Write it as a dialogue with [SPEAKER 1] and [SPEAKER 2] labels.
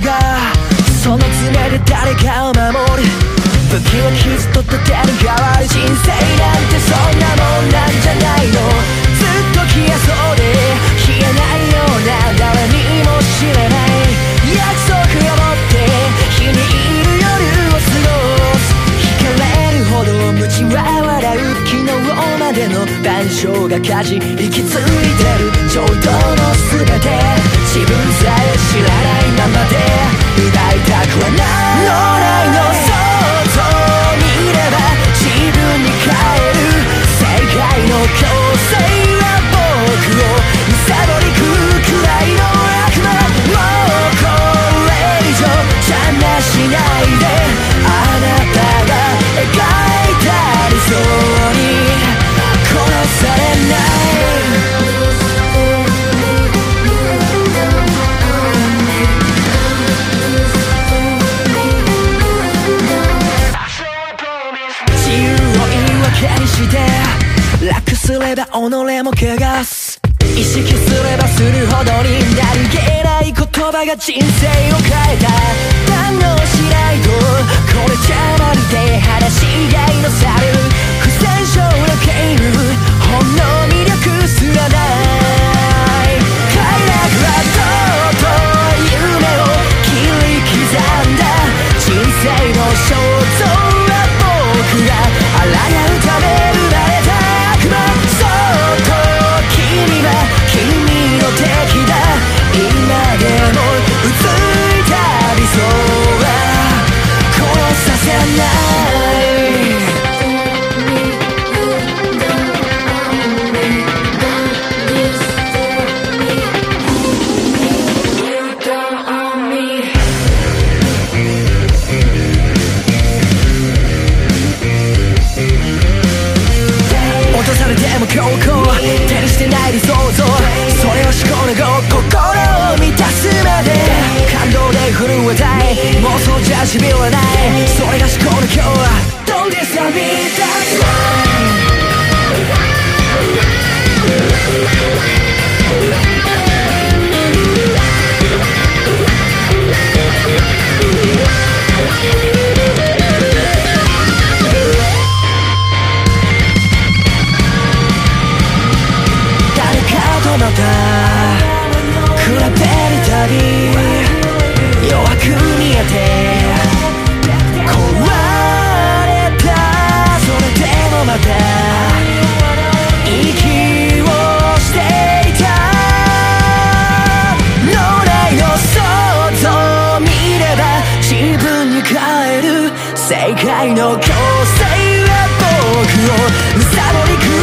[SPEAKER 1] がその爪で誰かを守る。時は傷と立てる代わり人生なんてそんなもんなんじゃないの。ずっと冷えそうで冷えないような誰にも知らない。約束を持って日に入る夜を過ごす。惹かれるほど無知は笑う。昨日までの晩鐘が火事息着いてる。衝動の全て。自分すれば己も汚す。意識すればするほどに何気ない言葉が人生を変えた。世界の強制は僕を貪り狂